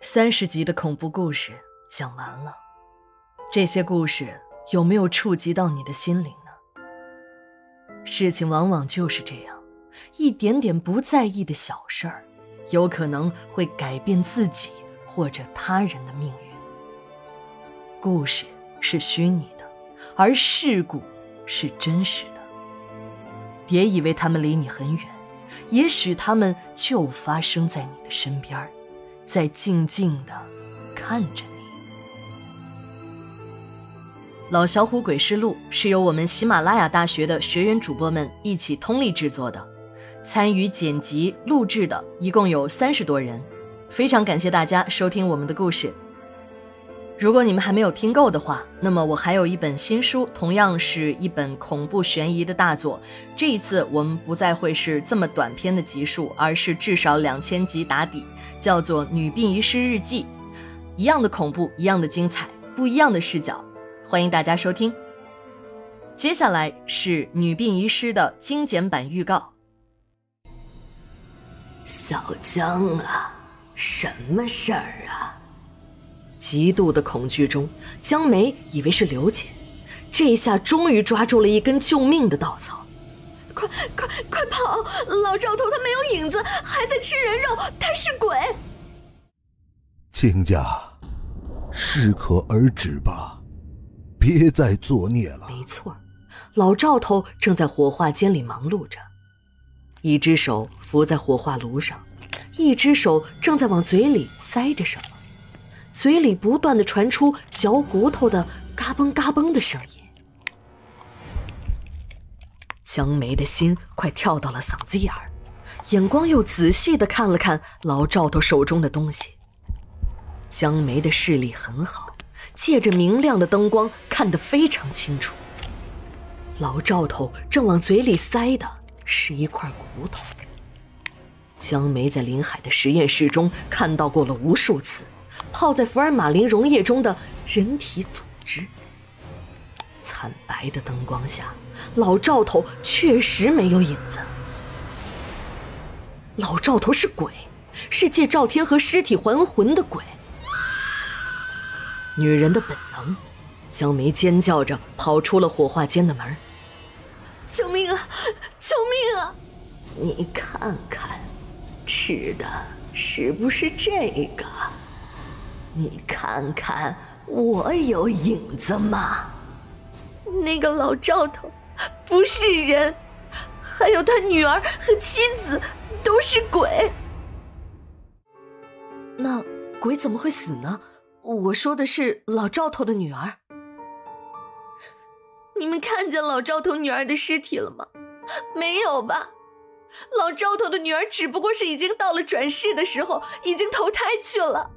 三十集的恐怖故事讲完了，这些故事有没有触及到你的心灵呢？事情往往就是这样，一点点不在意的小事儿，有可能会改变自己或者他人的命运。故事是虚拟的，而事故是真实的。别以为他们离你很远，也许他们就发生在你的身边儿。在静静的看着你。老小虎鬼事录是由我们喜马拉雅大学的学员主播们一起通力制作的，参与剪辑录制的一共有三十多人，非常感谢大家收听我们的故事。如果你们还没有听够的话，那么我还有一本新书，同样是一本恐怖悬疑的大作。这一次我们不再会是这么短篇的集数，而是至少两千集打底，叫做《女病遗失日记》，一样的恐怖，一样的精彩，不一样的视角，欢迎大家收听。接下来是《女病遗失》的精简版预告。小江啊，什么事儿啊？极度的恐惧中，江梅以为是刘姐，这下终于抓住了一根救命的稻草。快快快跑！老赵头他没有影子，还在吃人肉，他是鬼。亲家，适可而止吧，别再作孽了。没错，老赵头正在火化间里忙碌着，一只手扶在火化炉上，一只手正在往嘴里塞着什么。嘴里不断的传出嚼骨头的嘎嘣嘎嘣的声音，江梅的心快跳到了嗓子眼儿，眼光又仔细的看了看老赵头手中的东西。江梅的视力很好，借着明亮的灯光看得非常清楚。老赵头正往嘴里塞的是一块骨头。江梅在林海的实验室中看到过了无数次。泡在福尔马林溶液中的人体组织，惨白的灯光下，老赵头确实没有影子。老赵头是鬼，是借赵天和尸体还魂的鬼。女人的本能，江梅尖叫着跑出了火化间的门。救命啊！救命啊！你看看，吃的是不是这个？你看看，我有影子吗？那个老赵头不是人，还有他女儿和妻子都是鬼。那鬼怎么会死呢？我说的是老赵头的女儿。你们看见老赵头女儿的尸体了吗？没有吧？老赵头的女儿只不过是已经到了转世的时候，已经投胎去了。